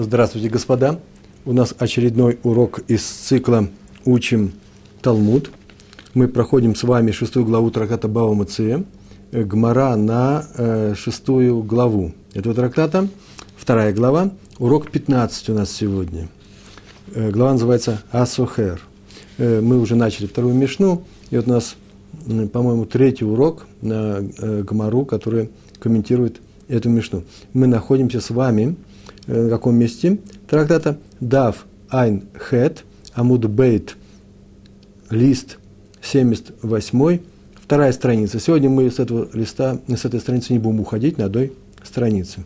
Здравствуйте, господа. У нас очередной урок из цикла «Учим Талмуд». Мы проходим с вами шестую главу трактата Бава Мация, э, Гмара на э, шестую главу этого трактата. Вторая глава, урок 15 у нас сегодня. Э, глава называется «Асухер». Э, мы уже начали вторую мишну, и вот у нас, по-моему, третий урок на э, Гмару, который комментирует эту мишну. Мы находимся с вами – Э, на каком месте трактата Дав Айн Хет, Амуд Бейт, лист 78, вторая страница. Сегодня мы с этого листа, с этой страницы не будем уходить на одной странице.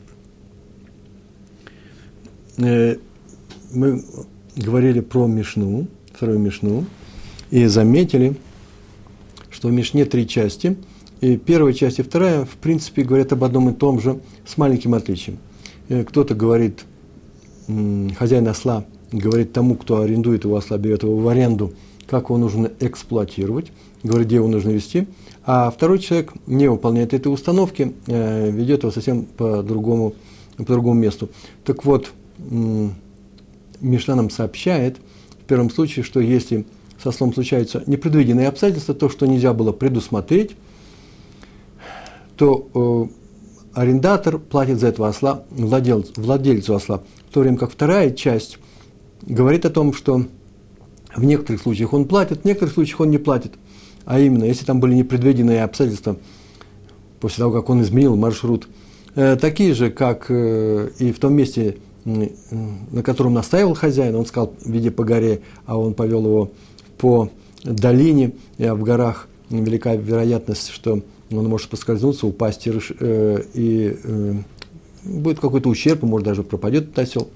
Э, мы говорили про Мишну, вторую Мишну, и заметили, что в Мишне три части, и первая часть и вторая, в принципе, говорят об одном и том же, с маленьким отличием – Э, кто-то говорит, хозяин осла говорит тому, кто арендует его осла, берет его в аренду, как его нужно эксплуатировать, говорит, где его нужно вести, а второй человек не выполняет этой установки, э, ведет его совсем по другому, по другому месту. Так вот, Мишна нам сообщает в первом случае, что если со слом случаются непредвиденные обстоятельства, то, что нельзя было предусмотреть, то э, арендатор платит за этого осла владельцу, владельцу осла, в то время как вторая часть говорит о том, что в некоторых случаях он платит, в некоторых случаях он не платит. А именно, если там были непредвиденные обстоятельства, после того, как он изменил маршрут, э, такие же, как э, и в том месте, э, на котором настаивал хозяин, он сказал, видя по горе, а он повел его по долине, а в горах велика вероятность, что он может поскользнуться, упасть и, э, и э, будет какой-то ущерб, может даже пропадет этот осел.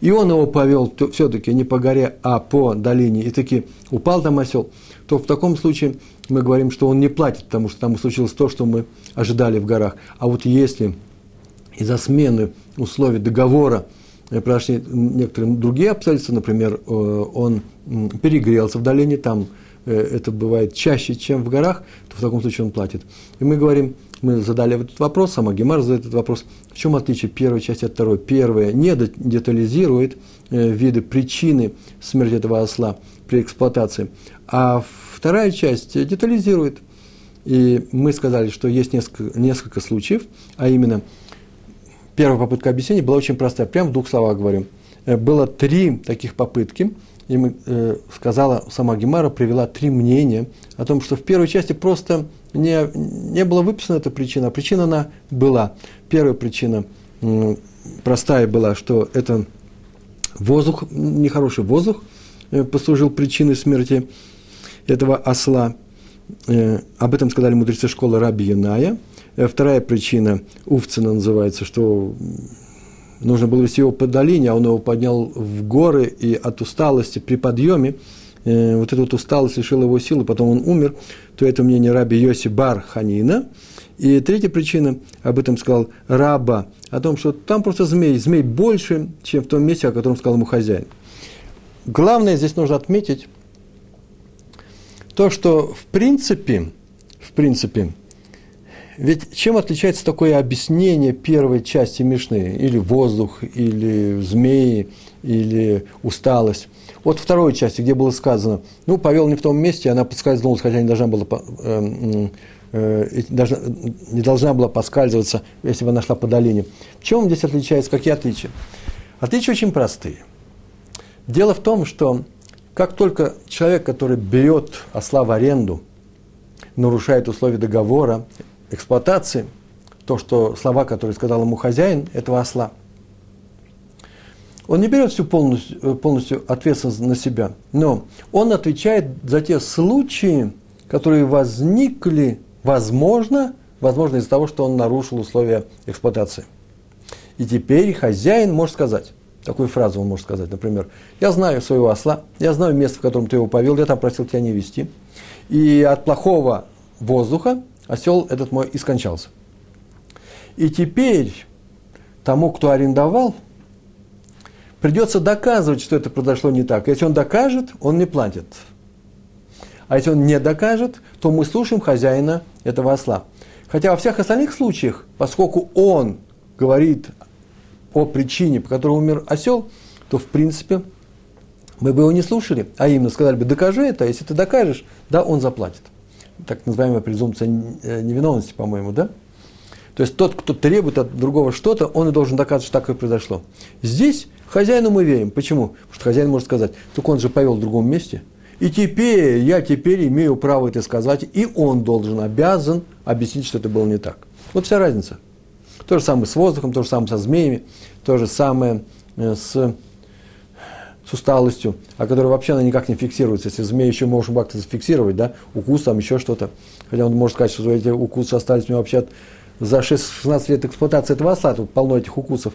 И он его повел все-таки не по горе, а по долине, и таки упал там осел, то в таком случае мы говорим, что он не платит, потому что там случилось то, что мы ожидали в горах. А вот если из-за смены условий договора прошли некоторые другие обстоятельства, например, э, он перегрелся в долине, там это бывает чаще, чем в горах, то в таком случае он платит. И мы говорим, мы задали этот вопрос, сама Гемар задает этот вопрос, в чем отличие первой части от второй? Первая не детализирует э, виды причины смерти этого осла при эксплуатации, а вторая часть детализирует. И мы сказали, что есть несколько, несколько случаев, а именно первая попытка объяснения была очень простая, прямо в двух словах говорим. Э, было три таких попытки – и мы, э, сказала сама Гемара, привела три мнения о том, что в первой части просто не, не была выписана эта причина, а причина она была. Первая причина э, простая была, что это воздух, нехороший воздух э, послужил причиной смерти этого осла. Э, об этом сказали мудрецы школы Раби Яная. Э, вторая причина, Увцина называется, что нужно было вести его по долине, а он его поднял в горы, и от усталости при подъеме, э, вот эта вот усталость лишила его силы, потом он умер, то это мнение раби Йоси Бар Ханина. И третья причина, об этом сказал Раба, о том, что там просто змей, змей больше, чем в том месте, о котором сказал ему хозяин. Главное здесь нужно отметить то, что в принципе, в принципе, ведь чем отличается такое объяснение первой части Мишны? Или воздух, или змеи, или усталость. Вот второй части, где было сказано, ну, повел не в том месте, она подскользнулась, хотя не должна была, э, э, должна, не должна была поскальзываться, если бы она шла по долине. В чем здесь отличается, какие отличия? Отличия очень простые. Дело в том, что как только человек, который берет осла в аренду, нарушает условия договора, эксплуатации, то, что слова, которые сказал ему хозяин этого осла, он не берет всю полностью, э, полностью ответственность на себя, но он отвечает за те случаи, которые возникли, возможно, возможно из-за того, что он нарушил условия эксплуатации. И теперь хозяин может сказать, такую фразу он может сказать, например, я знаю своего осла, я знаю место, в котором ты его повел, я там просил тебя не вести, и от плохого воздуха осел этот мой и скончался. И теперь тому, кто арендовал, придется доказывать, что это произошло не так. Если он докажет, он не платит. А если он не докажет, то мы слушаем хозяина этого осла. Хотя во всех остальных случаях, поскольку он говорит о причине, по которой умер осел, то, в принципе, мы бы его не слушали, а именно сказали бы, докажи это, если ты докажешь, да, он заплатит. Так называемая презумпция э, невиновности, по-моему, да? То есть тот, кто требует от другого что-то, он и должен доказывать, что так и произошло. Здесь хозяину мы верим. Почему? Потому что хозяин может сказать, только он же повел в другом месте. И теперь, я теперь имею право это сказать, и он должен, обязан объяснить, что это было не так. Вот вся разница. То же самое с воздухом, то же самое со змеями, то же самое э, с, усталостью, а которая вообще она никак не фиксируется. Если змея еще можем как-то зафиксировать, да, укус там, еще что-то. Хотя он может сказать, что эти укусы остались у него вообще от, за 16 лет эксплуатации этого осла, тут полно этих укусов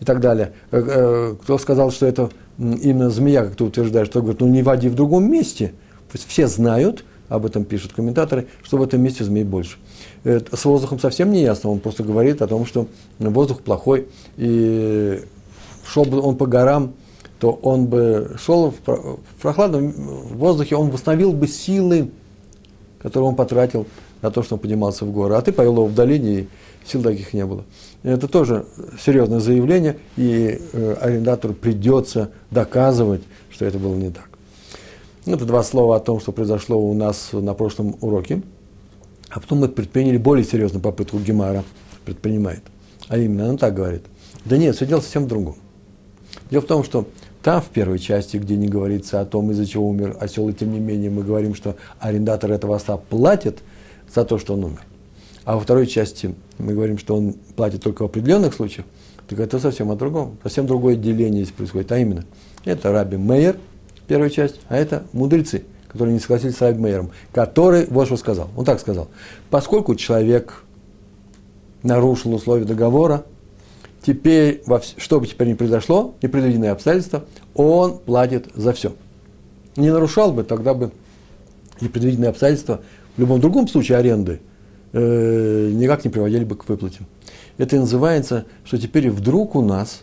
и так далее. Э, э, кто сказал, что это именно змея, как ты утверждаешь, что говорит, ну не води в другом месте. Все знают, об этом пишут комментаторы, что в этом месте змей больше. С воздухом совсем не ясно, он просто говорит о том, что воздух плохой, и шел бы он по горам, то он бы шел в прохладном воздухе, он восстановил бы силы, которые он потратил на то, что он поднимался в горы. А ты повел его в долине, и сил таких не было. Это тоже серьезное заявление, и э, арендатору придется доказывать, что это было не так. Это два слова о том, что произошло у нас на прошлом уроке. А потом мы предприняли более серьезную попытку Гемара предпринимает. А именно, она так говорит. Да нет, все дело совсем в другом. Дело в том, что там, в первой части, где не говорится о том, из-за чего умер осел, и тем не менее мы говорим, что арендатор этого осла платит за то, что он умер. А во второй части мы говорим, что он платит только в определенных случаях, так это совсем о другом. Совсем другое деление здесь происходит. А именно, это Раби Мейер – первая часть, а это мудрецы, которые не согласились с Раби Мейером, который вот что сказал. Он так сказал. Поскольку человек нарушил условия договора, теперь, что бы теперь ни произошло, непредвиденные обстоятельства, он платит за все. Не нарушал бы, тогда бы непредвиденные обстоятельства в любом другом случае аренды э, никак не приводили бы к выплате. Это и называется, что теперь вдруг у нас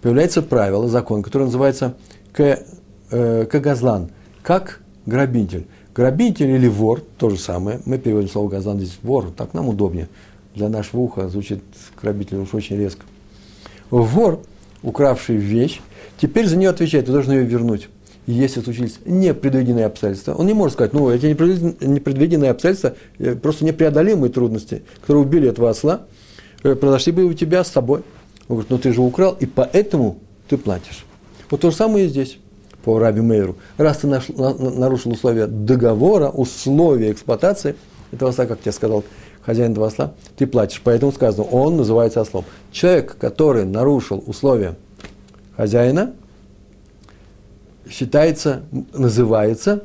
появляется правило, закон, который называется э, газлан, как грабитель. Грабитель или вор, то же самое. Мы переводим слово газлан здесь вор, так нам удобнее. Для нашего уха звучит грабитель уж очень резко. Вор, укравший вещь, теперь за нее отвечает, ты должен ее вернуть. И если случились непредвиденные обстоятельства, он не может сказать, ну, эти непредвиденные обстоятельства, э, просто непреодолимые трудности, которые убили этого осла, э, произошли бы у тебя с тобой. Он говорит, ну ты же украл, и поэтому ты платишь. Вот то же самое и здесь, по Раби Мейру. Раз ты наш, на, нарушил условия договора, условия эксплуатации этого осла, как тебе сказал хозяин этого осла, ты платишь. Поэтому сказано, он называется ослом. Человек, который нарушил условия хозяина, считается, называется,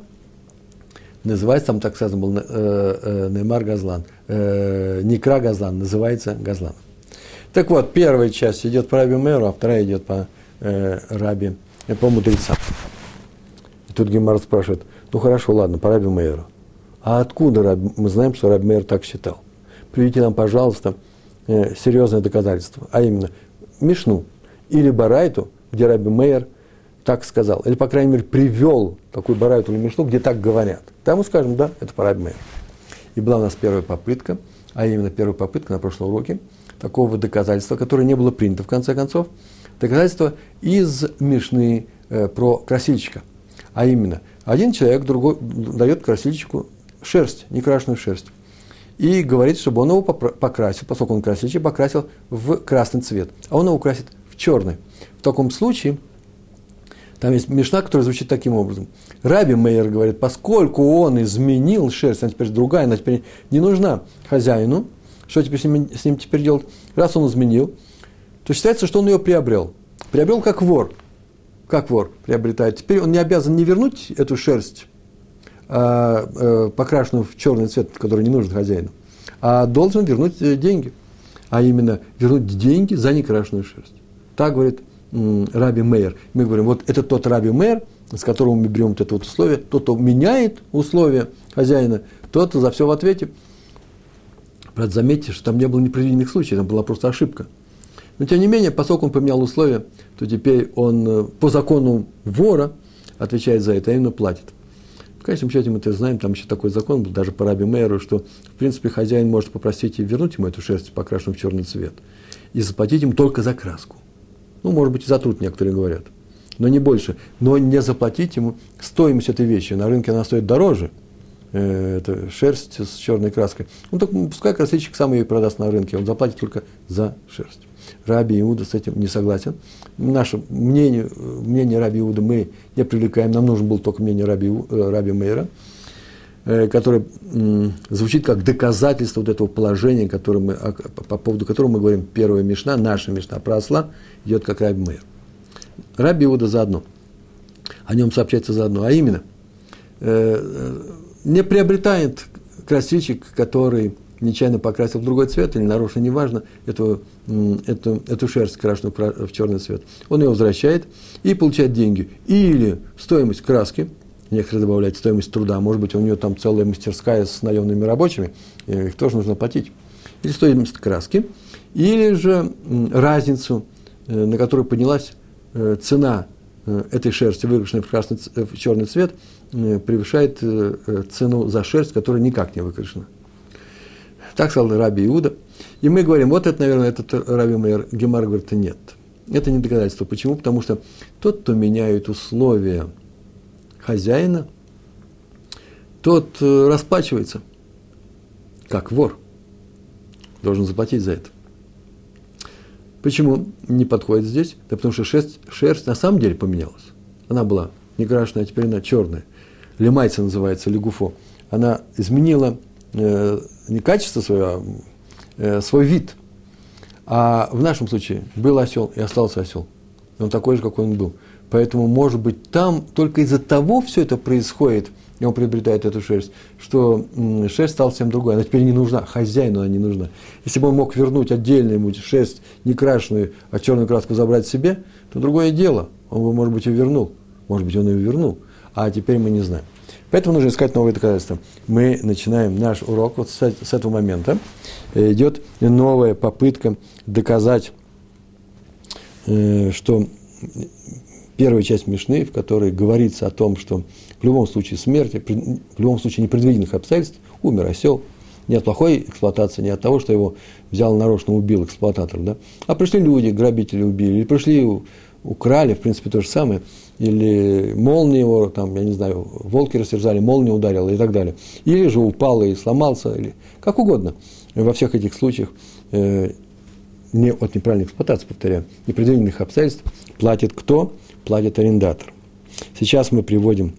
называется, там так сказано был, э, э, Неймар Газлан, э, Некра Газлан, называется Газлан. Так вот, первая часть идет по Раби Мэру, а вторая идет по э, Раби, э, по мудрецам. И тут Гемар спрашивает, ну хорошо, ладно, по Раби Мэру. А откуда Раби, мы знаем, что Раби Мэр так считал? Приведите нам, пожалуйста, э, серьезное доказательство, а именно Мишну или Барайту, где Раби Мейер так сказал, или, по крайней мере, привел такую Барайту или Мишну, где так говорят. Там мы скажем, да, это по Раби Мейер. И была у нас первая попытка, а именно первая попытка на прошлом уроке – такого доказательства, которое не было принято в конце концов, доказательство из Мишны э, про красильщика. А именно, один человек другой, дает красильщику шерсть, некрашенную шерсть. И говорит, чтобы он его покрасил, поскольку он красильщик, покрасил в красный цвет. А он его красит в черный. В таком случае, там есть Мишна, которая звучит таким образом. Раби Мейер говорит, поскольку он изменил шерсть, она теперь другая, она теперь не нужна хозяину, что теперь с ним, с ним теперь делать? Раз он изменил, то считается, что он ее приобрел. Приобрел как вор. Как вор приобретает. Теперь он не обязан не вернуть эту шерсть, покрашенную в черный цвет, который не нужен хозяину, а должен вернуть э, деньги. А именно вернуть деньги за некрашенную шерсть. Так говорит Раби Мейер. Мы говорим, вот это тот Раби Мейер, с которым мы берем вот это вот условие, тот, кто меняет условия хозяина, тот за все в ответе. Правда, заметьте, что там не было непредвиденных случаев, там была просто ошибка. Но, тем не менее, поскольку он поменял условия, то теперь он э, по закону вора отвечает за это, а именно платит. Конечном счете мы это знаем, там еще такой закон был, даже по Раби Мэру, что, в принципе, хозяин может попросить и вернуть ему эту шерсть, покрашенную в черный цвет. и заплатить им только за краску. Ну, может быть, и за труд некоторые говорят, но не больше. Но не заплатить ему стоимость этой вещи. На рынке она стоит дороже, э, это шерсть с черной краской. Ну, так пускай красильщик сам ее продаст на рынке, он заплатит только за шерсть. Раби Иуда с этим не согласен. Наше мнение, мнение Раби Иуда мы не привлекаем, нам нужен был только мнение Раби, э, Раби Мейра, э, которое звучит как доказательство вот этого положения, которое мы, по поводу которого мы говорим, первая мешна, наша мешна про осла, идет как Раби Мейр. Раби Иуда заодно. О нем сообщается заодно. А именно, э, не приобретает красильщик, который нечаянно покрасил в другой цвет или нарушил, неважно, эту, эту, эту шерсть крашеную в черный цвет. Он ее возвращает и получает деньги. Или стоимость краски, некоторые добавляют стоимость труда, может быть, у него там целая мастерская с наемными рабочими, их тоже нужно платить. Или стоимость краски, или же разницу, э, на которую поднялась э, цена э, этой шерсти, выкрашенной в, красный, в черный цвет, превышает цену за шерсть, которая никак не выкрашена. Так сказал Раби Иуда. И мы говорим, вот это, наверное, этот Раби Мейер. Гемар говорит, нет. Это не доказательство. Почему? Потому что тот, кто меняет условия хозяина, тот э, расплачивается, как вор. Должен заплатить за это. Почему не подходит здесь? Да потому что шерсть, шерсть на самом деле поменялась. Она была не крашеная, а теперь она черная. Лемайца называется, лягуфо. Она изменила э, не качество свое, а э, свой вид. А в нашем случае был осел и остался осел. Он такой же, какой он был. Поэтому, может быть, там только из-за того все это происходит, и он приобретает эту шерсть, что шерсть стала совсем другой. Она теперь не нужна, хозяину она не нужна. Если бы он мог вернуть отдельную ему шерсть, не крашеную, а черную краску забрать себе, то другое дело. Он бы, может быть, и вернул. Может быть, он ее вернул. А теперь мы не знаем. Поэтому нужно искать новые доказательства. Мы начинаем наш урок вот с, с этого момента. Идет новая попытка доказать, э, что первая часть Мишны, в которой говорится о том, что в любом случае смерти, в любом случае непредвиденных обстоятельств, умер осел, не от плохой эксплуатации, не от того, что его взял нарочно, убил эксплуататор, да? а пришли люди, грабители убили, или пришли, украли, в принципе, то же самое – или молния его, там, я не знаю, волки растерзали, молния ударила и так далее. Или же упал и сломался, или как угодно. Во всех этих случаях э, не от неправильной эксплуатации, повторяю, непредвиденных обстоятельств платит кто? Платит арендатор. Сейчас мы приводим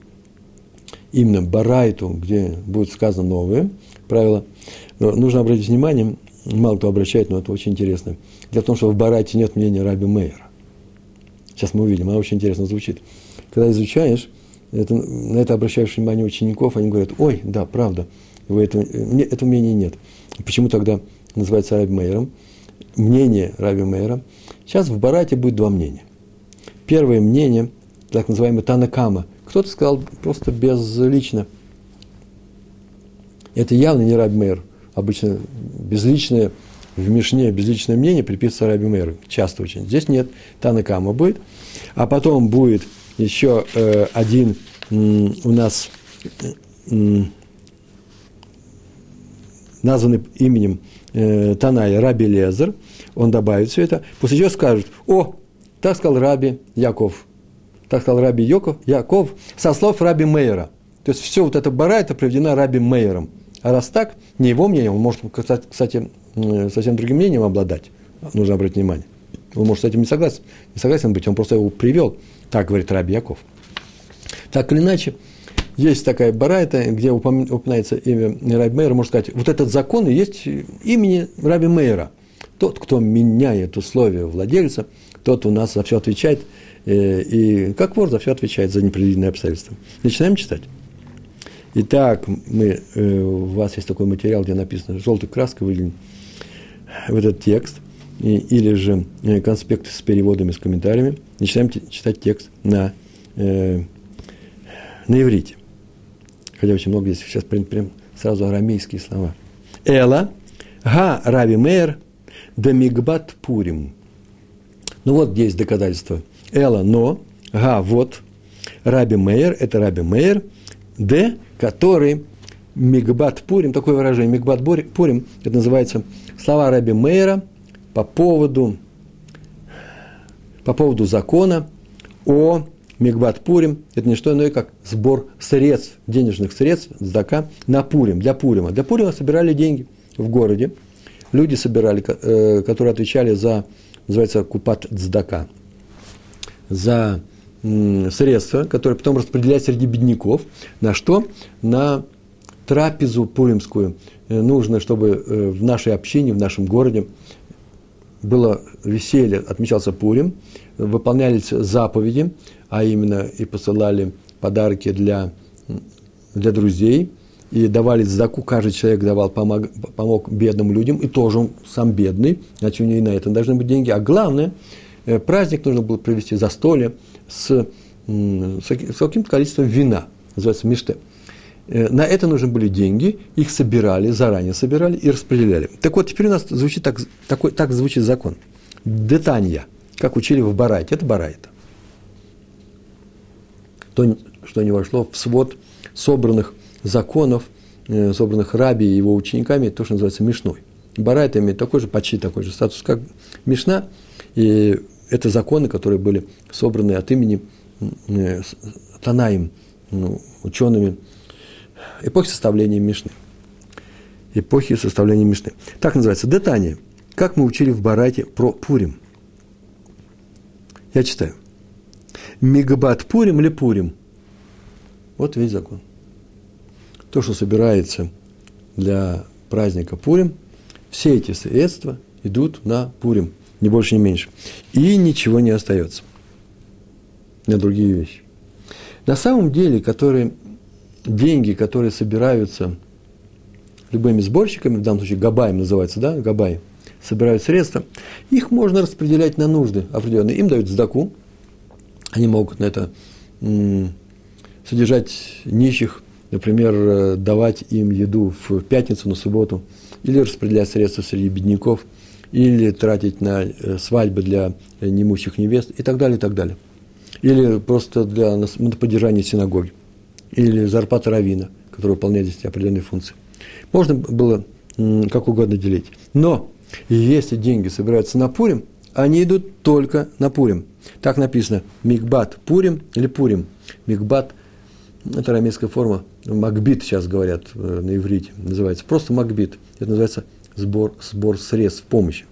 именно Барайту, где будет сказано новое правило. Но нужно обратить внимание, мало кто обращает, но это очень интересно. Дело в том, что в Барайте нет мнения Раби Мейера. Сейчас мы увидим, она очень интересно звучит. Когда изучаешь, это, на это обращаешь внимание учеников, они говорят, ой, да, правда, вы это, мне, этого мнения нет. Почему тогда называется Раби Мейером? Мнение Раби Мейера. Сейчас в Барате будет два мнения. Первое мнение, так называемый Танакама. Кто-то сказал просто безлично. Это явно не Раби Мейер. Обычно безличное в Мишне безличное мнение приписывается Раби Мейру. Часто очень. Здесь нет. Танакама будет. А потом будет еще э, один м, у нас м, названный именем э, Таная Раби Лезер. Он добавит все это. После чего скажут, о, так сказал Раби Яков. Так сказал Раби Яков, Яков со слов Раби Мейера. То есть все вот это бара, это приведено Раби Мейером. А раз так, не его мнение, он может, кстати, совсем другим мнением обладать, нужно обратить внимание. Он может с этим не согласен, не согласен быть, он просто его привел, так говорит Раби Яков. Так или иначе, есть такая барайта, где упоминается имя Раби Мейера, можно сказать, вот этот закон и есть имени Раби Мейера. Тот, кто меняет условия владельца, тот у нас за все отвечает, э, и как вор за все отвечает за непредвиденные обстоятельства. Начинаем читать. Итак, мы, э, у вас есть такой материал, где написано желтой краской выделен в этот текст, и, или же э, конспекты с переводами, с комментариями. Начинаем читать текст на, э, на иврите. Хотя очень много здесь сейчас прям, прям сразу арамейские слова. Эла, га раби мейер, да мигбат пурим. Ну вот здесь доказательство. Эла, но, га, вот, раби мейер, это раби мейер, д, который Мигбат Пурим, такое выражение, Мигбат Пурим, это называется слова Раби Мейра по поводу, по поводу закона о Мигбат Пурим – это не что иное, как сбор средств, денежных средств, сдака, на Пурим, для Пурима. Для Пурима собирали деньги в городе. Люди собирали, э, которые отвечали за, называется, купат цдака, за средства, которые потом распределять среди бедняков. На что? На трапезу пуримскую. Э, нужно, чтобы э, в нашей общине, в нашем городе было веселье, отмечался Пурим, выполнялись заповеди, а именно и посылали подарки для, для друзей, и давали заку, каждый человек давал, помог, помог бедным людям, и тоже он сам бедный, значит, у него и на это должны быть деньги. А главное, э, праздник нужно было провести застолье с, с каким-то количеством вина, называется миште. Э, на это нужны были деньги, их собирали, заранее собирали и распределяли. Так вот, теперь у нас звучит так, такой, так звучит закон. Детанья, как учили в Барайте, это Барайта то, что не вошло в свод собранных законов, э, собранных Раби и его учениками, то, что называется Мишной. Барайта имеет такой же, почти такой же статус, как Мишна, и это законы, которые были собраны от имени э, Танаим, ну, учеными эпохи составления Мишны. Эпохи составления Мишны. Так называется. Детание. Как мы учили в Барайте про Пурим. Я читаю. Мегабат Пурим или Пурим? Вот весь закон. То, что собирается для праздника Пурим, все эти средства идут на Пурим, ни больше, ни меньше. И ничего не остается на другие вещи. На самом деле, которые, деньги, которые собираются любыми сборщиками, в данном случае Габаем называется, да, Габай, собирают средства, их можно распределять на нужды определенные. Им дают сдаку, они могут на это содержать нищих, например, э, давать им еду в пятницу, на субботу, или распределять средства среди бедняков, или тратить на э, свадьбы для немущих невест и так далее, и так далее. Или просто для поддержания синагоги, или зарплата равина, который выполняет здесь определенные функции. Можно было как угодно делить. Но если деньги собираются на Пурим, они идут только на Пурим. Так написано Мигбат Пурим или Пурим. Мигбат – это арамейская форма. Макбит сейчас говорят э, на иврите. Называется просто Макбит. Это называется сбор, сбор средств помощи.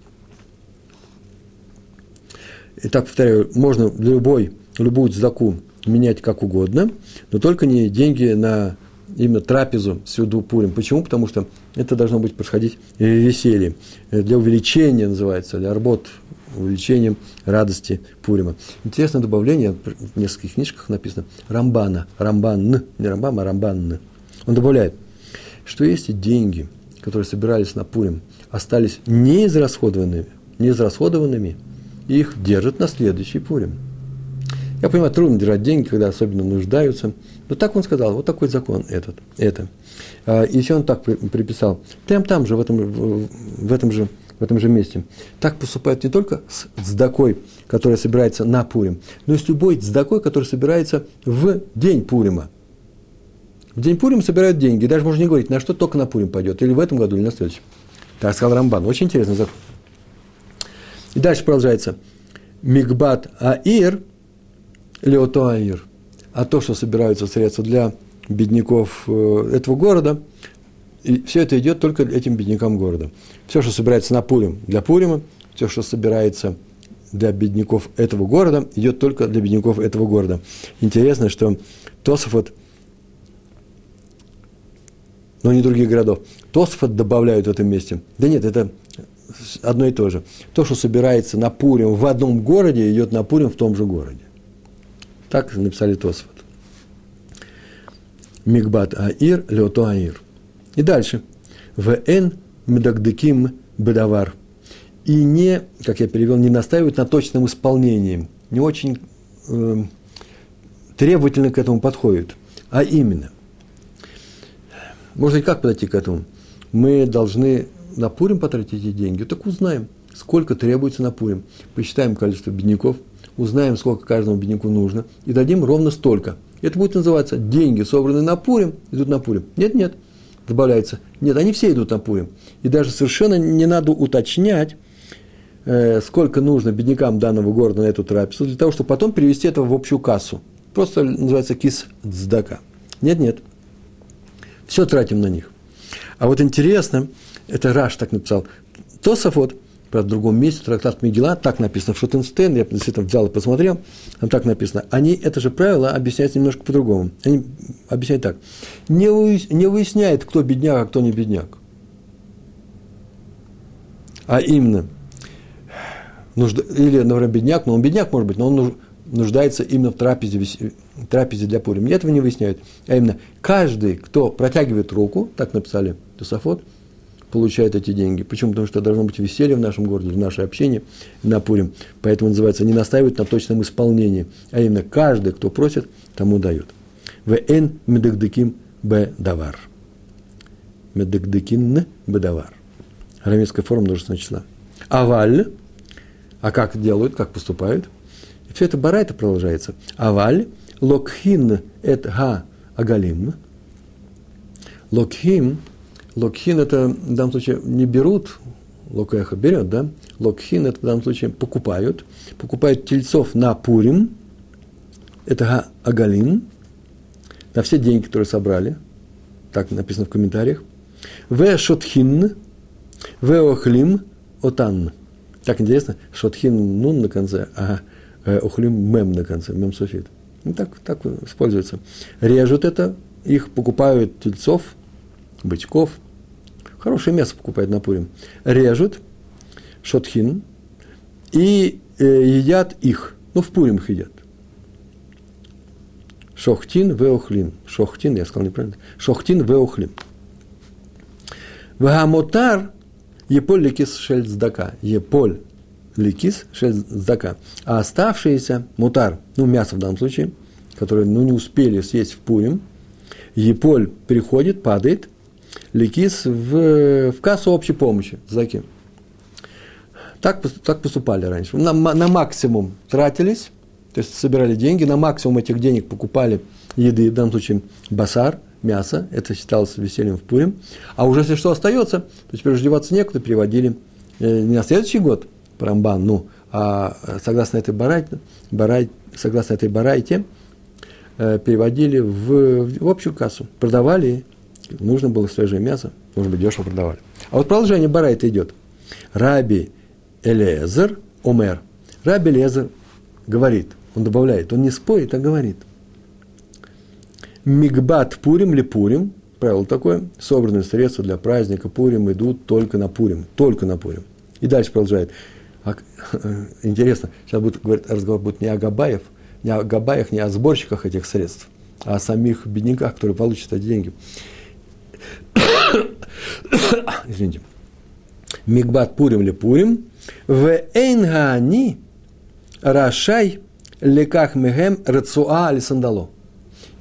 Итак, повторяю, можно любой, любую цдаку менять как угодно, но только не деньги на именно трапезу сюду Пурим. Почему? Потому что это должно быть происходить веселье. Для увеличения называется, для работ увеличением радости Пурима. Интересное добавление, в нескольких книжках написано Рамбана, Рамбан, не Рамбам, а Рамбан. Он добавляет, что если деньги, которые собирались на Пурим, остались неизрасходованными, неизрасходованными, их держат на следующий Пурим. Я понимаю, трудно держать деньги, когда особенно нуждаются. Но так он сказал, вот такой закон этот, это. А, и еще он так приписал. Прям там же, в этом, в этом же в этом же месте. Так поступают не только с цдакой, которая собирается на Пурим, но и с любой цдакой, которая собирается в день Пурима. В день Пурим собирают деньги. Даже можно не говорить, на что только на Пурим пойдет. Или в этом году, или на следующем. Так сказал Рамбан. Очень интересно. закон. И дальше продолжается. Мигбат Аир, Леото Аир. А то, что собираются средства для бедняков э, этого города, и все это идет только этим беднякам города. Все, что собирается на Пурим, для Пурима, все, что собирается для бедняков этого города, идет только для бедняков этого города. Интересно, что Тософот, но не других городов, Тософот добавляют в этом месте. Да нет, это одно и то же. То, что собирается на Пурим в одном городе, идет на Пурим в том же городе. Так написали Тосфот. Мигбат Аир, Леото Аир. И дальше. ВН медагдыким бедавар. И не, как я перевел, не настаивают на точном исполнении. Не очень э, требовательно к этому подходят. А именно, можно и как подойти к этому? Мы должны на Пурим потратить эти деньги. Так узнаем, сколько требуется на Пурим. Посчитаем количество бедняков, узнаем, сколько каждому бедняку нужно, и дадим ровно столько. Это будет называться деньги, собранные на Пурим, идут на Пурим. Нет, нет, добавляется. Нет, они все идут на Пурим. И даже совершенно не надо уточнять, э, сколько нужно беднякам данного города на эту трапезу, для того, чтобы потом перевести это в общую кассу. Просто называется кис цдака. Нет, нет. Все тратим на них. А вот интересно, это Раш так написал. Тософот, правда, в другом месте, трактат Мигела, так написано в Шутенстейн, я действительно взял и посмотрел, там так написано. Они это же правило объясняют немножко по-другому. Они объясняют так. Не, не выясняет, кто бедняк, а кто не бедняк. А именно, нужда, или, например, бедняк, но он бедняк, может быть, но он нуждается именно в трапезе, трапезе для Пурим. Этого не выясняют. А именно, каждый, кто протягивает руку, так написали Тософот, получает эти деньги. Почему? Потому что должно быть веселье в нашем городе, в нашей общине на Пурим. Поэтому называется не настаивать на точном исполнении, а именно каждый, кто просит, тому дает. В медагдеким б давар. Медагдекин б давар. Арамейская форма множественного числа. Аваль, а как делают, как поступают? Все это барайта продолжается. Аваль, локхин эт га агалим. Локхим, локхин это в данном случае не берут, локеха берет, да? Локхин это в данном случае покупают. Покупают тельцов на Пурим, это га агалим, на все деньги, которые собрали, так написано в комментариях. В шотхин, в охлим отан. Так интересно, шотхин нун на конце, а охлим мем на конце, мем софит. Ну, так, так используется. Режут это, их покупают тельцов, бычков. Хорошее мясо покупают на Пурим. Режут шотхин и э, едят их. Ну, в Пурим их едят. Шохтин веохлин. Шохтин, я сказал неправильно. Шохтин веохлин. Вагамотар еполь ликис шель здака. Еполь ликис шель здака. А оставшиеся, мутар, ну, мясо в данном случае, которое, ну, не успели съесть в Пурим, еполь приходит, падает, ликис в, в кассу общей помощи, здаки. Так, так поступали раньше. На, на максимум тратились, то есть собирали деньги, на максимум этих денег покупали еды, в данном случае басар, мясо, это считалось весельем в Пурим. А уже если что остается, то теперь раздеваться некуда, переводили э, не на следующий год, Рамбан, ну, а э, согласно этой барайте, барай, согласно этой барайте, э, переводили в, в общую кассу, продавали, нужно было свежее мясо, может быть, дешево продавали. А вот продолжение барайта идет. Раби Элезер, Омер. Раби Элезер говорит, он добавляет, он не спорит, а говорит. Мигбат Пурим ли Пурим, правило такое, собранные средства для праздника Пурим идут только на Пурим, только на Пурим. И дальше продолжает. А, интересно, сейчас будет говорить, разговор будет не о Габаев, не о Габаях, не о сборщиках этих средств, а о самих бедняках, которые получат эти деньги. Извините. Мигбат Пурим ли Пурим, в Эйнгани Рашай леках мегем рацуа али сандало.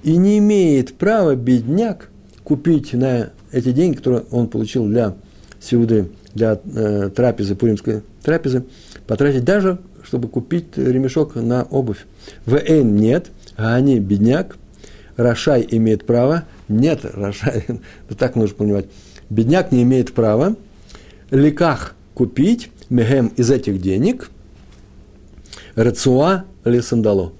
И не имеет права бедняк купить на эти деньги, которые он получил для сеуды, для э, трапезы, пуримской трапезы, потратить даже, чтобы купить ремешок на обувь. В Эйн нет, а они бедняк, Рашай имеет право, нет, Рашай, так нужно понимать, бедняк не имеет права леках купить мегем из этих денег рацуа или сандало.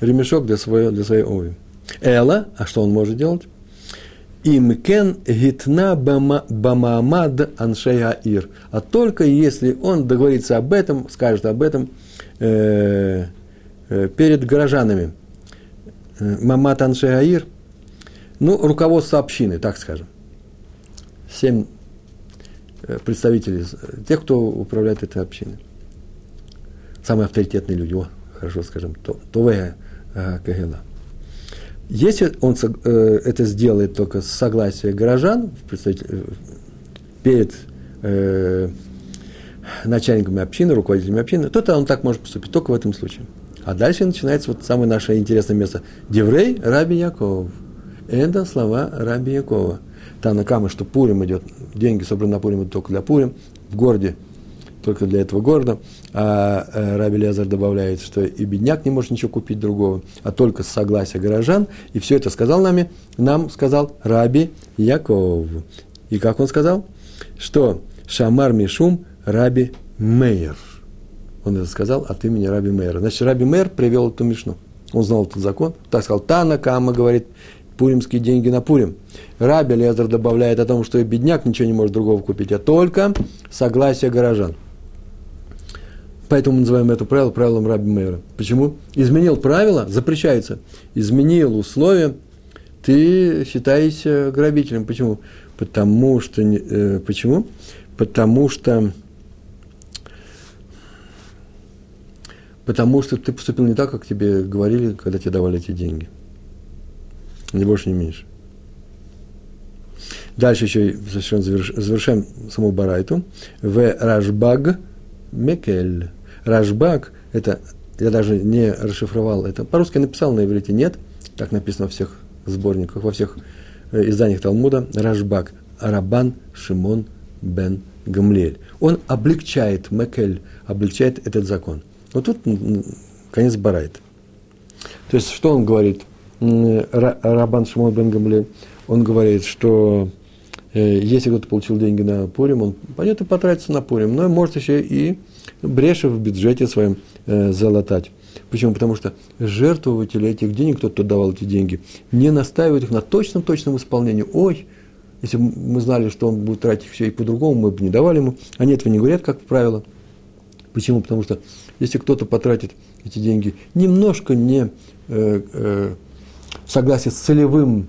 Ремешок для своей, для своей обуви. Эла, а что он может делать? Имкен гитна бамамад аншея ир. А только если он договорится об этом, скажет об этом э, э, перед горожанами. Э, Мамат аншея ир. Ну, руководство общины, так скажем. Семь э, представителей, тех, кто управляет этой общиной. Самые авторитетные люди, о, хорошо скажем, то, Товея э, Кагела. Если он э, это сделает только с согласия горожан э, перед э, начальниками общины, руководителями общины, то он так может поступить только в этом случае. А дальше начинается вот самое наше интересное место. Деврей Раби Яков. Это слова Раби Якова. Танакама, что Пурим идет, деньги собраны на Пурим только для Пурим. В городе только для этого города. А э, Раби Лезар добавляет, что и бедняк не может ничего купить другого, а только с согласия горожан. И все это сказал нами, нам сказал Раби Яков. И как он сказал? Что Шамар Мишум Раби Мейер. Он это сказал от имени Раби Мейра. Значит, Раби Мейр привел эту Мишну. Он знал этот закон. Так сказал, Тана Кама говорит, пуримские деньги на Пурим. Раби Лезер добавляет о том, что и бедняк ничего не может другого купить, а только согласие горожан. Поэтому мы называем это правило правилом Раби Мейра. Почему? Изменил правило, запрещается. Изменил условия, ты считаешься грабителем. Почему? Потому что, э, почему? Потому что, потому что ты поступил не так, как тебе говорили, когда тебе давали эти деньги. Ни больше, ни меньше. Дальше еще совершенно завершаем саму Барайту. В Рашбаг Мекель. Рашбаг, это, я даже не расшифровал это. По-русски написал, на иврите нет. Так написано во всех сборниках, во всех э, изданиях Талмуда. Рашбаг. Арабан Шимон бен Гамлель. Он облегчает, Мекель облегчает этот закон. Вот тут конец Барайт. То есть, что он говорит? Рабан Шимон бен он говорит, что э, если кто-то получил деньги на Пурим, он и потратится на Пурим, но может еще и бреши в бюджете своем э, залатать. Почему? Потому что жертвователи этих денег, тот, кто давал эти деньги, не настаивают их на точном-точном исполнении. Ой, если бы мы знали, что он будет тратить все и по-другому, мы бы не давали ему. Они этого не говорят, как правило. Почему? Потому что если кто-то потратит эти деньги немножко не э, э, в согласии с целевым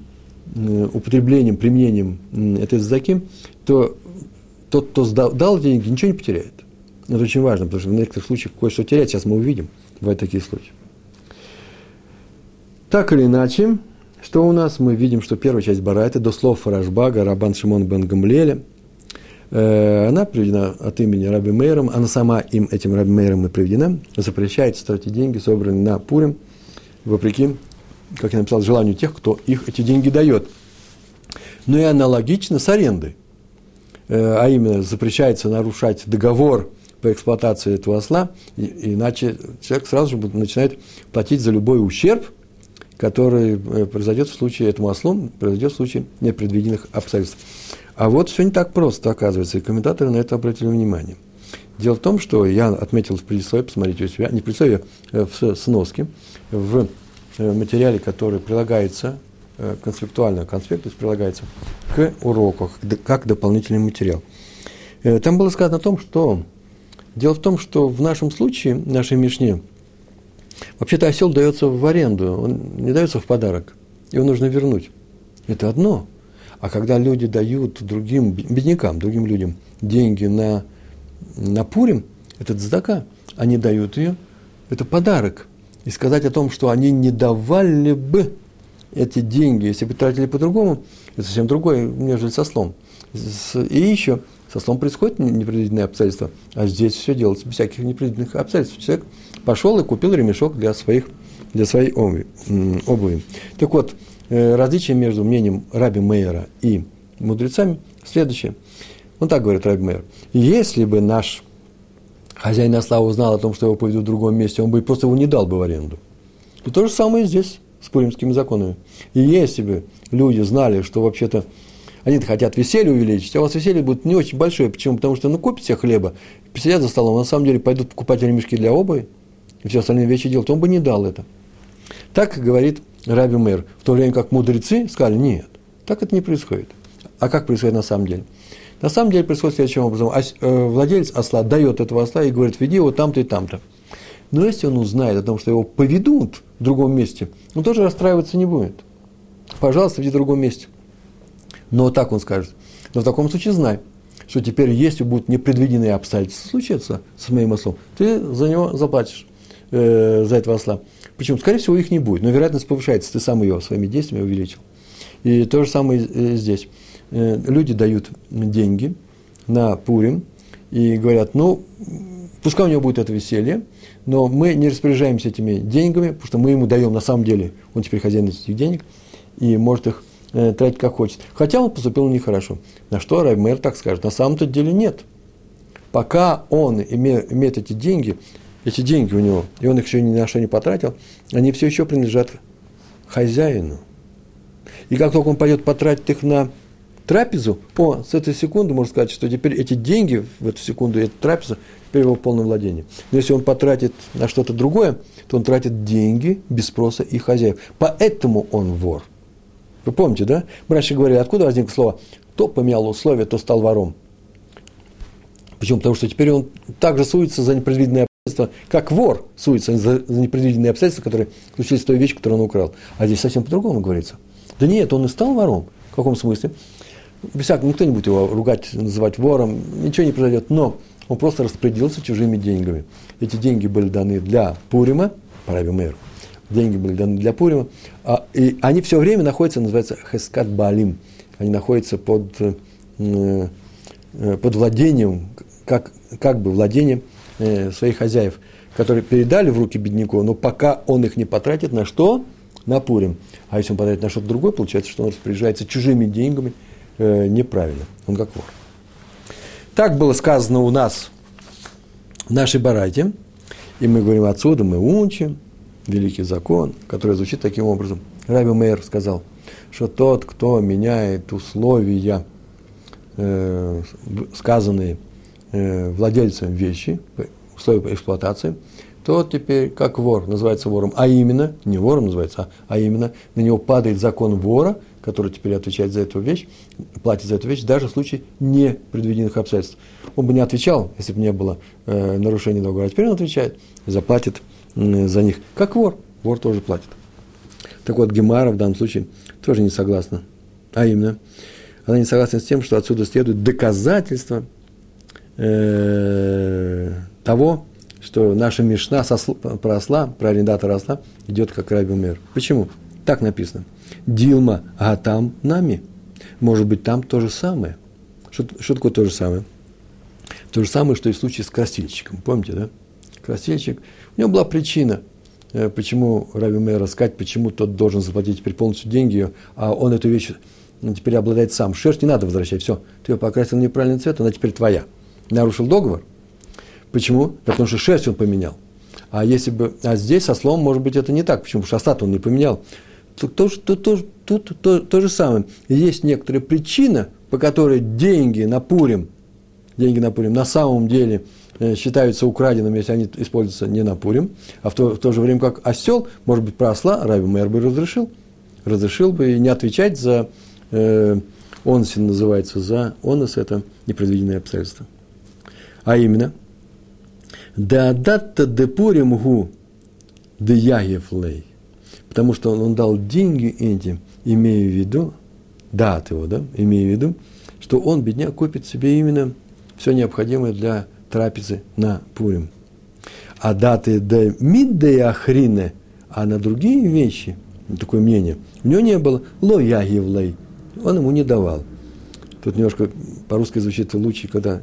э, употреблением, применением этой задаки, то тот, кто сдал, дал деньги, ничего не потеряет. Это очень важно, потому что в некоторых случаях кое-что терять. Сейчас мы увидим. Бывают такие случаи. Так или иначе, что у нас? Мы видим, что первая часть Барайта, до слов Рашбага, Рабан Шимон бен Гамлеля, э, она приведена от имени Раби Мейром, она сама им, этим Раби Мейром и приведена, запрещает тратить деньги, собранные на Пурим, вопреки, как я написал, желанию тех, кто их эти деньги дает. Но и аналогично с арендой. Э, а именно, запрещается нарушать договор по эксплуатации этого осла, иначе человек сразу же начинает платить за любой ущерб – который э, произойдет в случае этому ослу, произойдет в случае непредвиденных обстоятельств. А вот все не так просто, оказывается, и комментаторы на это обратили внимание. Дело в том, что я отметил в предисловии, посмотрите у себя, не в предисловии, а в сноске, в э, материале, который прилагается, э, конспектуально конспект, то есть прилагается к уроку, как дополнительный материал. Там было сказано о том, что дело в том, что в нашем случае, в нашей Мишне, Вообще-то осел дается в аренду, он не дается в подарок. Его нужно вернуть. Это одно. А когда люди дают другим беднякам, другим людям деньги на, на Пурим, это дздака, они дают ее, это подарок. И сказать о том, что они не давали бы эти деньги, если бы тратили по-другому, это совсем другое, нежели со слом. И еще, со слом происходит непредвиденные обстоятельства, а здесь все делается без всяких непредвиденных обстоятельств. Человек пошел и купил ремешок для, своих, для своей обуви. Так вот, э, различие между мнением Раби Мейера и мудрецами следующее. Он так говорит, Раби Мейер. Если бы наш хозяин осла узнал о том, что его поведут в другом месте, он бы просто его не дал бы в аренду. И то же самое здесь с пуримскими законами. И если бы люди знали, что вообще-то они хотят веселье увеличить, а у вас веселье будет не очень большое. Почему? Потому что ну, купят себе хлеба, посидят за столом, а на самом деле пойдут покупать ремешки для обуви, и все остальные вещи делать, он бы не дал это. Так говорит Раби Мэр, в то время как мудрецы сказали, нет, так это не происходит. А как происходит на самом деле? На самом деле происходит следующим образом. Э, владелец осла дает этого осла и говорит, веди его там-то и там-то. Но если он узнает о том, что его поведут в другом месте, он тоже расстраиваться не будет. Пожалуйста, веди в другом месте. Но так он скажет. Но в таком случае знай, что теперь, если будут непредвиденные обстоятельства случаться с моим ослом, ты за него заплатишь э, за этого осла. Почему? Скорее всего, их не будет, но вероятность повышается, ты сам ее своими действиями увеличил. И то же самое здесь. Э, люди дают деньги на Пурим и говорят, ну, пускай у него будет это веселье, но мы не распоряжаемся этими деньгами, потому что мы ему даем на самом деле, он теперь хозяин этих денег, и может их э, тратить как хочет. Хотя он поступил нехорошо. На что Раймер так скажет? На самом-то деле нет. Пока он имеет, эти деньги, эти деньги у него, и он их еще ни на что не потратил, они все еще принадлежат хозяину. И как только он пойдет потратить их на трапезу, о, с этой секунды можно сказать, что теперь эти деньги в эту секунду, эту трапезу теперь его полное владение. Но если он потратит на что-то другое, то он тратит деньги без спроса и хозяев. Поэтому он вор. Вы помните, да? Мы раньше говорили, откуда возникло слово «то поменял условия, то стал вором». Почему? Потому что теперь он также суется за непредвиденные обстоятельства, как вор суется за непредвиденные обстоятельства, которые случились с той вещью, которую он украл. А здесь совсем по-другому говорится. Да нет, он и стал вором. В каком смысле? Без всякого, никто не будет его ругать, называть вором, ничего не произойдет. Но он просто распорядился чужими деньгами. Эти деньги были даны для Пурима, Параби Мэр, деньги были даны для Пурима, а, и они все время находятся, называется Хескат Балим, они находятся под, э, э, под владением, как, как бы владением э, своих хозяев, которые передали в руки бедняку, но пока он их не потратит, на что? На Пурим. А если он потратит на что-то другое, получается, что он распоряжается чужими деньгами э, неправильно. Он как вор. Так было сказано у нас в нашей барайте, и мы говорим отсюда, мы учим великий закон, который звучит таким образом. Раби Мейер сказал, что тот, кто меняет условия, э, сказанные э, владельцем вещи, условия эксплуатации, тот теперь как вор, называется вором, а именно, не вором называется, а, а именно на него падает закон вора – который теперь отвечает за эту вещь, платит за эту вещь, даже в случае непредвиденных обстоятельств. Он бы не отвечал, если бы не было э, нарушения договора. А теперь он отвечает, заплатит э, за них. Как вор. Вор тоже платит. Так вот, Гемара в данном случае тоже не согласна. А именно, она не согласна с тем, что отсюда следует доказательство э, того, что наша Мишна со, про осла, про арендатора осла идет как Раби Мэр. Почему? Так написано. Дилма, а там нами. Может быть, там то же самое. Что, что такое то же самое? То же самое, что и в случае с красильщиком. Помните, да? Красильщик. У него была причина, э, почему Раби Мэр рассказать, почему тот должен заплатить теперь полностью деньги, а он эту вещь ну, теперь обладает сам. Шерсть не надо возвращать, все. Ты ее покрасил неправильный цвет, она теперь твоя. Нарушил договор. Почему? Потому что шерсть он поменял. А если бы, а здесь со словом, может быть, это не так. Почему? Потому что остат он не поменял тут, то, то, то, тут то, то же самое. Есть некоторая причина, по которой деньги на Пурим, деньги на Пурим на самом деле э, считаются украденными, если они используются не на Пурим, а в то, в то же время как осел, может быть, про осла Раби Мэр бы разрешил, разрешил бы не отвечать за, э, онсин называется, за онос, это непредвиденные обстоятельства. А именно, да датта де Пурим гу де ягев лей потому что он, он дал деньги эти, имея в виду, дат его, да, имея в виду, что он, бедняк, купит себе именно все необходимое для трапезы на Пурим. А даты де мидде ахрине, а на другие вещи, такое мнение, у него не было ло ягивлей, он ему не давал. Тут немножко по-русски звучит лучше, когда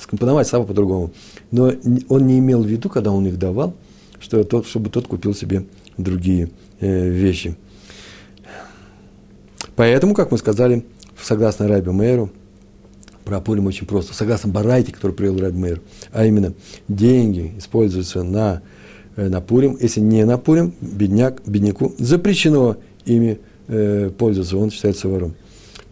скомпоновать слова по-другому. Но он не имел в виду, когда он их давал, что тот, чтобы тот купил себе другие вещи. Поэтому, как мы сказали, согласно Райбе Мэру, про Пурим очень просто, согласно Барайте, который привел Райбе Мэр, а именно деньги используются на, э, на Пурим, если не на Пурим, бедняк, бедняку запрещено ими э, пользоваться, он считается вором.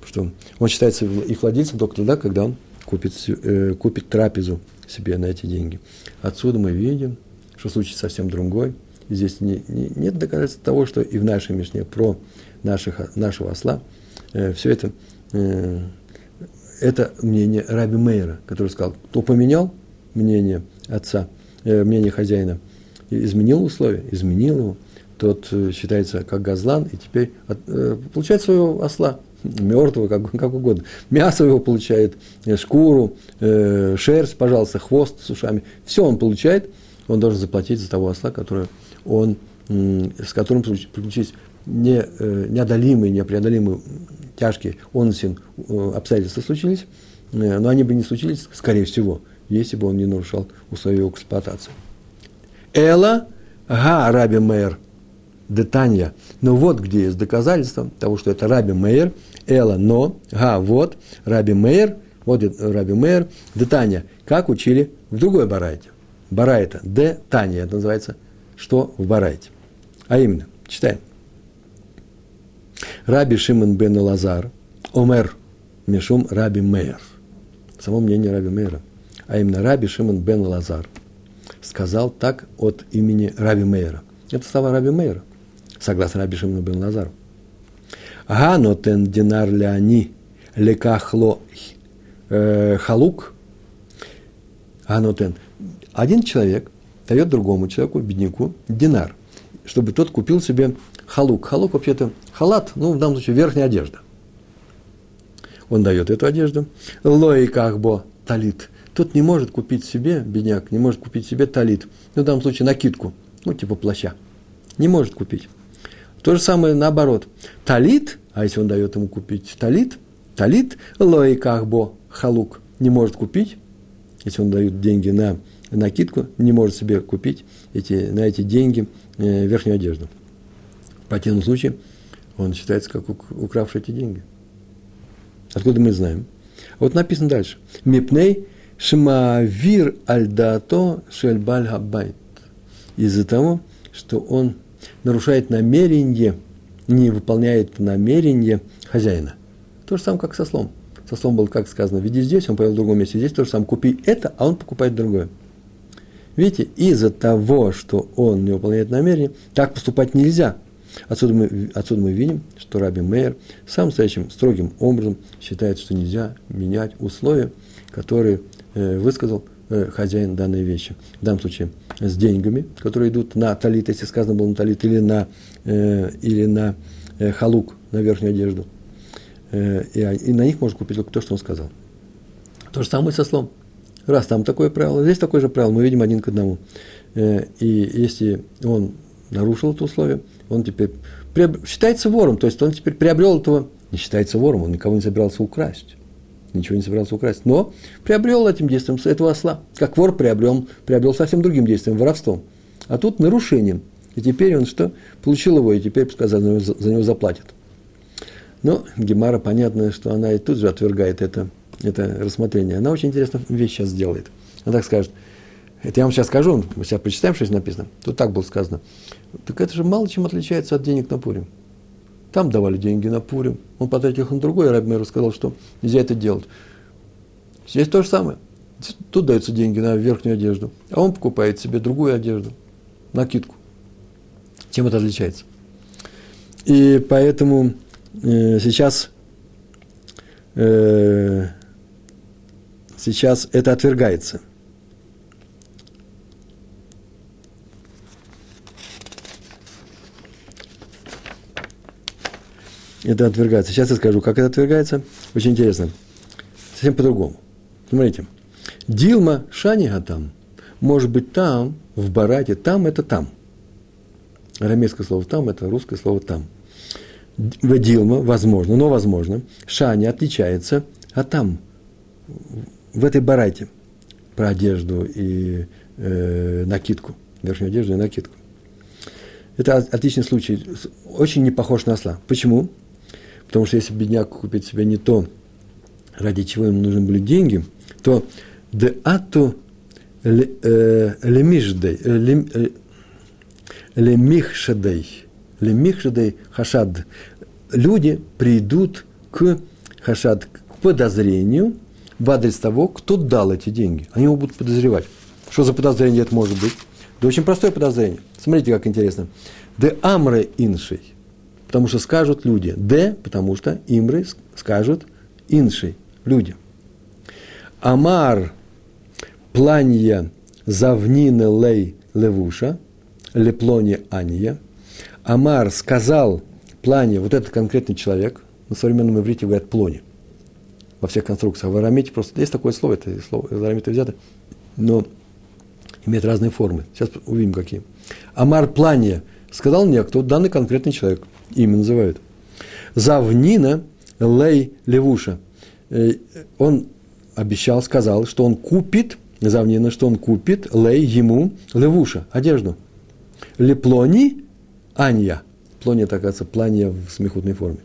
Что он считается их владельцем только тогда, когда он купит, э, купит трапезу себе на эти деньги. Отсюда мы видим, что случай совсем другой – здесь не, не, нет доказательств того, что и в нашей Мишне про наших, нашего осла э, все это, э, это мнение Раби Мейера, который сказал, кто поменял мнение отца, э, мнение хозяина, изменил условия, изменил его, тот э, считается как газлан, и теперь от, э, получает своего осла, мертвого, как, как угодно. Мясо его получает, э, шкуру, э, шерсть, пожалуйста, хвост с ушами. Все он получает, он должен заплатить за того осла, который он, с которым приключились не, э, неодолимые, непреодолимые, тяжкие онсин э, обстоятельства случились, э, но они бы не случились, скорее всего, если бы он не нарушал условия эксплуатации. Эла га раби мэр детанья. Но вот где есть доказательство того, что это раби мэр, эла, но, га, вот, раби мэр, вот раби мэр, детанья, как учили в другой барайте. Барайта, де Таня, это называется что в Барайте. А именно, читаем. Раби Шимон бен Лазар, Омер, Мишум Раби Мейер. Само мнение Раби Мейера. а именно Раби Шимон бен Лазар, сказал так от имени Раби Мейера. Это слова Раби Мейера, согласно Раби Шимону бен Лазару. Ганотен динар ляни лекахло э, халук. Ганотен. Один человек дает другому человеку, бедняку, динар, чтобы тот купил себе халук. Халук вообще-то халат, ну, в данном случае верхняя одежда. Он дает эту одежду. Лои бо талит. Тот не может купить себе, бедняк, не может купить себе талит. Ну, в данном случае накидку, ну, типа плаща. Не может купить. То же самое наоборот. Талит, а если он дает ему купить талит, талит, лои бо халук, не может купить, если он дает деньги на накидку, не может себе купить эти, на эти деньги э, верхнюю одежду. В противном случае он считается как укравший эти деньги. Откуда мы знаем? Вот написано дальше. Мипней шимавир альдато шельбаль хабайт. Из-за того, что он нарушает намерение, не выполняет намерение хозяина. То же самое, как со слом. Со слом было, как сказано, веди здесь, он повел в другом месте. Здесь то же самое, купи это, а он покупает другое. Видите, из-за того, что он не выполняет намерение, так поступать нельзя. Отсюда мы, отсюда мы видим, что Раби Мейер самым стоящим строгим образом считает, что нельзя менять условия, которые э, высказал э, хозяин данной вещи. В данном случае с деньгами, которые идут на талит, если сказано было на талит, или на, э, или на э, халук, на верхнюю одежду. Э, и, и на них можно купить только то, что он сказал. То же самое со слом. Раз там такое правило, здесь такое же правило, мы видим один к одному. Э, и если он нарушил это условие, он теперь считается вором, то есть он теперь приобрел этого, не считается вором, он никого не собирался украсть, ничего не собирался украсть, но приобрел этим действием этого осла, как вор приобрел, приобрел совсем другим действием, воровством, а тут нарушением, и теперь он что? Получил его, и теперь, пускай за него, за него заплатит. Но Гемара, понятно, что она и тут же отвергает это, это рассмотрение. Она очень интересную вещь сейчас сделает. Она так скажет, это я вам сейчас скажу, мы сейчас почитаем, что здесь написано. Тут так было сказано. Так это же мало чем отличается от денег на Пурим. Там давали деньги на Пурим. Он потратил их на другой, а Рабмер сказал, что нельзя это делать. Здесь то же самое. Тут даются деньги на верхнюю одежду, а он покупает себе другую одежду, накидку. Чем это отличается? И поэтому э, сейчас, э, сейчас это отвергается – это отвергается. Сейчас я скажу, как это отвергается. Очень интересно. Совсем по-другому. Смотрите. Дилма Шани там. Может быть, там, в Барате, там это там. Арамейское слово там, это русское слово там. В Дилма, возможно, но возможно, Шани отличается от там, в этой барате, про одежду и э, накидку, верхнюю одежду и накидку. Это отличный случай, очень не похож на осла. Почему? Потому что если бедняк купит себе не то, ради чего ему нужны были деньги, то де ату лемишдей, лемихшадей, лемихшадей хашад. Люди придут к хашад, к подозрению в адрес того, кто дал эти деньги. Они его будут подозревать. Что за подозрение это может быть? Да очень простое подозрение. Смотрите, как интересно. Де амре иншей потому что скажут люди. Д, потому что имры скажут инши, люди. Амар планья завнина лей левуша, леплони ания. Амар сказал плане, вот этот конкретный человек, на современном иврите говорят плони, во всех конструкциях. В арамите просто есть такое слово, это слово из арамита взято, но имеет разные формы. Сейчас увидим, какие. Амар плания сказал мне, кто данный конкретный человек имя называют. Завнина Лей Левуша. Э, он обещал, сказал, что он купит, Завнина, что он купит Лей ему Левуша, одежду. Леплони Анья. Плония, так оказывается, плания в смехутной форме,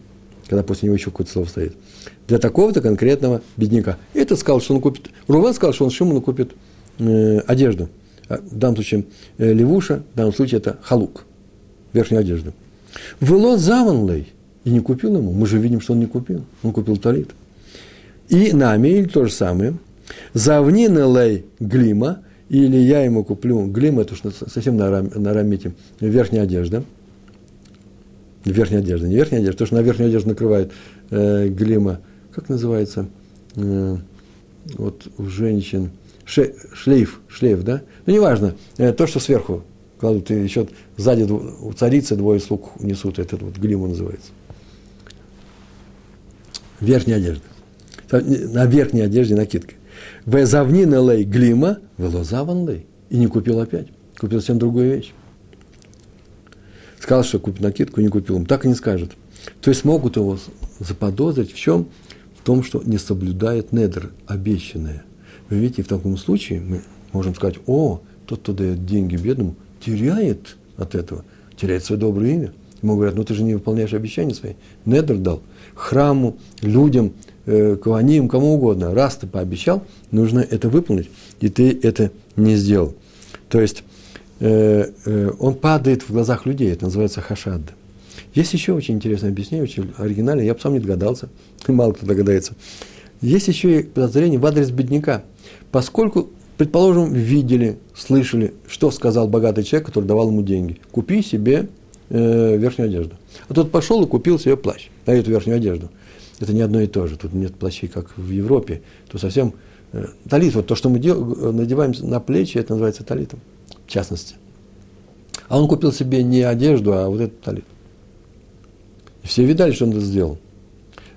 когда после него еще какое-то слово стоит. Для такого-то конкретного бедняка. И этот сказал, что он купит. Рувен сказал, что он Шимону купит э, одежду. А в данном случае э, левуша, в данном случае это халук, верхнюю одежду. Вело заванлей. И не купил ему. Мы же видим, что он не купил. Он купил талит. И нами, или то же самое, Завнин лей глима, или я ему куплю глим, это что совсем на, на рамите, верхняя одежда. Верхняя одежда, не верхняя одежда, потому что на верхнюю одежду накрывает э, глима, как называется, э, вот у женщин, шлейф, шлейф, да? Ну, неважно, э, то, что сверху кладут, и еще сзади у царицы двое слуг несут, этот вот глиму называется. Верхняя одежда. На верхней одежде накидка. Везавнина лей глима, велозаван лей. И не купил опять. Купил совсем другую вещь. Сказал, что купит накидку, не купил. Так и не скажет. То есть могут его заподозрить в чем? Том, что не соблюдает недр, обещанное. Вы видите, в таком случае мы можем сказать, о, тот, кто дает деньги бедному, теряет от этого, теряет свое доброе имя. Ему говорят, ну ты же не выполняешь обещания свои. Недр дал храму, людям, э, каваним, кому угодно. Раз ты пообещал, нужно это выполнить, и ты это не сделал. То есть э, э, он падает в глазах людей, это называется хашад. Есть еще очень интересное объяснение, очень оригинальное, я бы сам не догадался, мало кто догадается. Есть еще и подозрение в адрес бедняка. Поскольку, предположим, видели, слышали, что сказал богатый человек, который давал ему деньги. Купи себе э, верхнюю одежду. А тот пошел и купил себе плащ, на эту верхнюю одежду. Это не одно и то же. Тут нет плащей, как в Европе. Тут совсем... Э, талит, вот то, что мы дел, надеваем на плечи, это называется талитом, в частности. А он купил себе не одежду, а вот этот талит. Все видали, что он это сделал.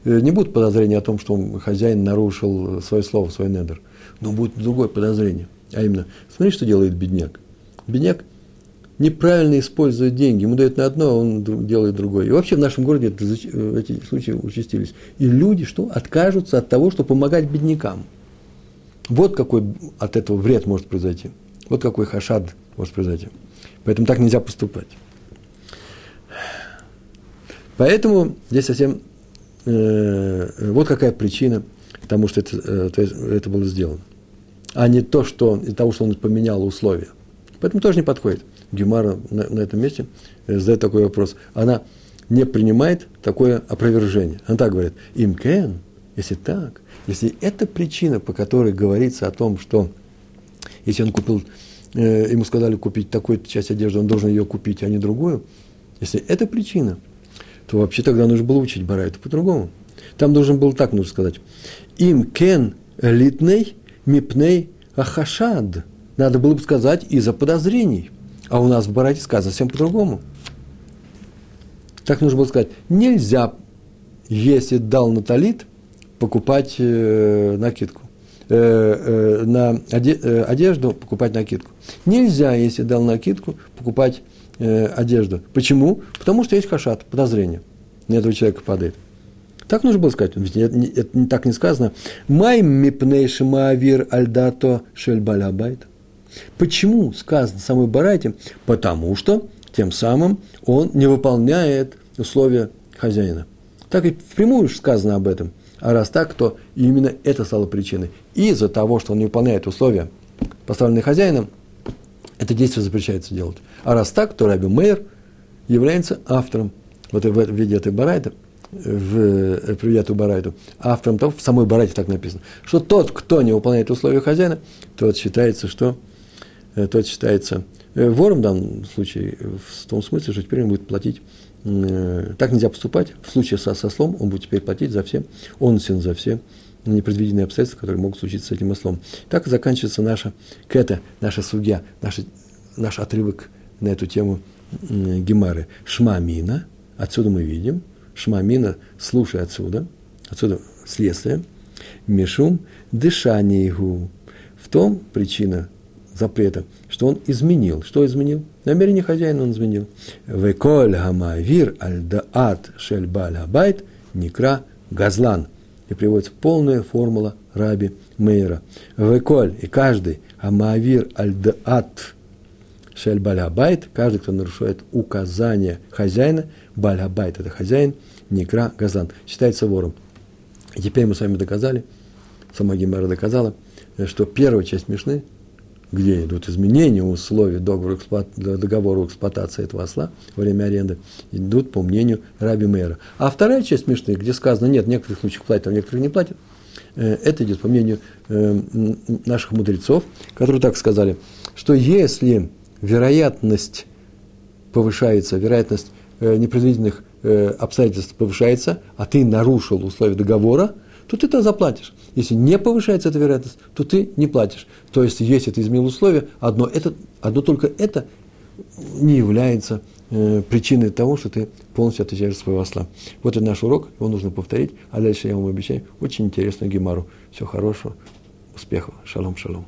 Э, не будет подозрения о том, что он, хозяин нарушил свое слово, свой недр. Но будет другое подозрение. А именно, смотри, что делает бедняк. Бедняк неправильно использует деньги. Ему дают на одно, а он делает другое. И вообще в нашем городе это, э, эти случаи участились. И люди что? Откажутся от того, чтобы помогать беднякам. Вот какой от этого вред может произойти. Вот какой хашад может произойти. Поэтому так нельзя поступать. Поэтому здесь совсем э, вот какая причина тому, что это, э, это было сделано. А не то, что из того, что он поменял условия. Поэтому тоже не подходит. Гемара на, на этом месте э, задает такой вопрос. Она не принимает такое опровержение. Она так говорит, им кен, если так, если это причина, по которой говорится о том, что если он купил, э, ему сказали купить такую часть одежды, он должен ее купить, а не другую, если это причина, то вообще тогда нужно было учить Барайту по-другому. Там должен был так нужно сказать. Им кен литней мипней ахашад. Надо было бы сказать из-за подозрений – а у нас в Барате сказано совсем по-другому. Так нужно было сказать, нельзя, если дал Наталит, покупать э, накидку. Э, э, на оде, одежду покупать накидку. Нельзя, если дал накидку, покупать э, одежду. Почему? Потому что есть хашат, подозрение. На этого человека падает. Так нужно было сказать, ведь это, это, это так не сказано. Май мипней шимаавир альдато шельбалябайт. Почему сказано самой Барайте? Потому что тем самым он не выполняет условия хозяина. Так и впрямую сказано об этом. А раз так, то именно это стало причиной. Из-за того, что он не выполняет условия, поставленные хозяином, это действие запрещается делать. А раз так, то Раби Мейер является автором вот в виде этой барайты, в э, привет барайту, автором того, в самой барайте так написано, что тот, кто не выполняет условия хозяина, тот считается, что Э, тот считается э, вором в данном случае, в том смысле, что теперь он будет платить, так нельзя поступать, в случае со сослом он будет теперь платить за все, он сын за все непредвиденные обстоятельства, которые могут случиться с этим ослом. Так заканчивается наша кета, наша судья, наш, наш отрывок на эту тему Гемары. Шмамина, отсюда мы видим, Шмамина, слушай отсюда, отсюда следствие, Мишум, его. В том причина запрета, что он изменил. Что изменил? Намерение хозяина он изменил. וכל המעביר על דעת של בעל הבית נקרא גזלן. И приводится полная формула раби Мейра. וכל и каждый המעביר על דעת של בעל הבית, каждый, кто нарушает указания хозяина, בעל הבית это хозяин, נקרא גזלן, считается вором. И теперь мы с вами доказали, сама Гемара доказала, что первая часть Мишны где идут изменения условий договора, договора эксплуатации этого осла во время аренды, идут по мнению Раби Мэра. А вторая часть Мишны, где сказано, нет, в некоторых случаях платят, а в некоторых не платят, Э, это идет по мнению э, наших мудрецов, которые так сказали, что если вероятность повышается, вероятность э, непредвиденных обстоятельств повышается, а ты нарушил условия договора, то ты это заплатишь. Если не повышается эта вероятность, то ты не платишь. То есть, если ты изменил условия, одно, это, одно только это не является э, причиной того, что ты полностью отвечаешь за своего осла. Вот это наш урок, его нужно повторить, а дальше я вам обещаю очень интересную гемару. Всего хорошего, успехов, шалом, шалом.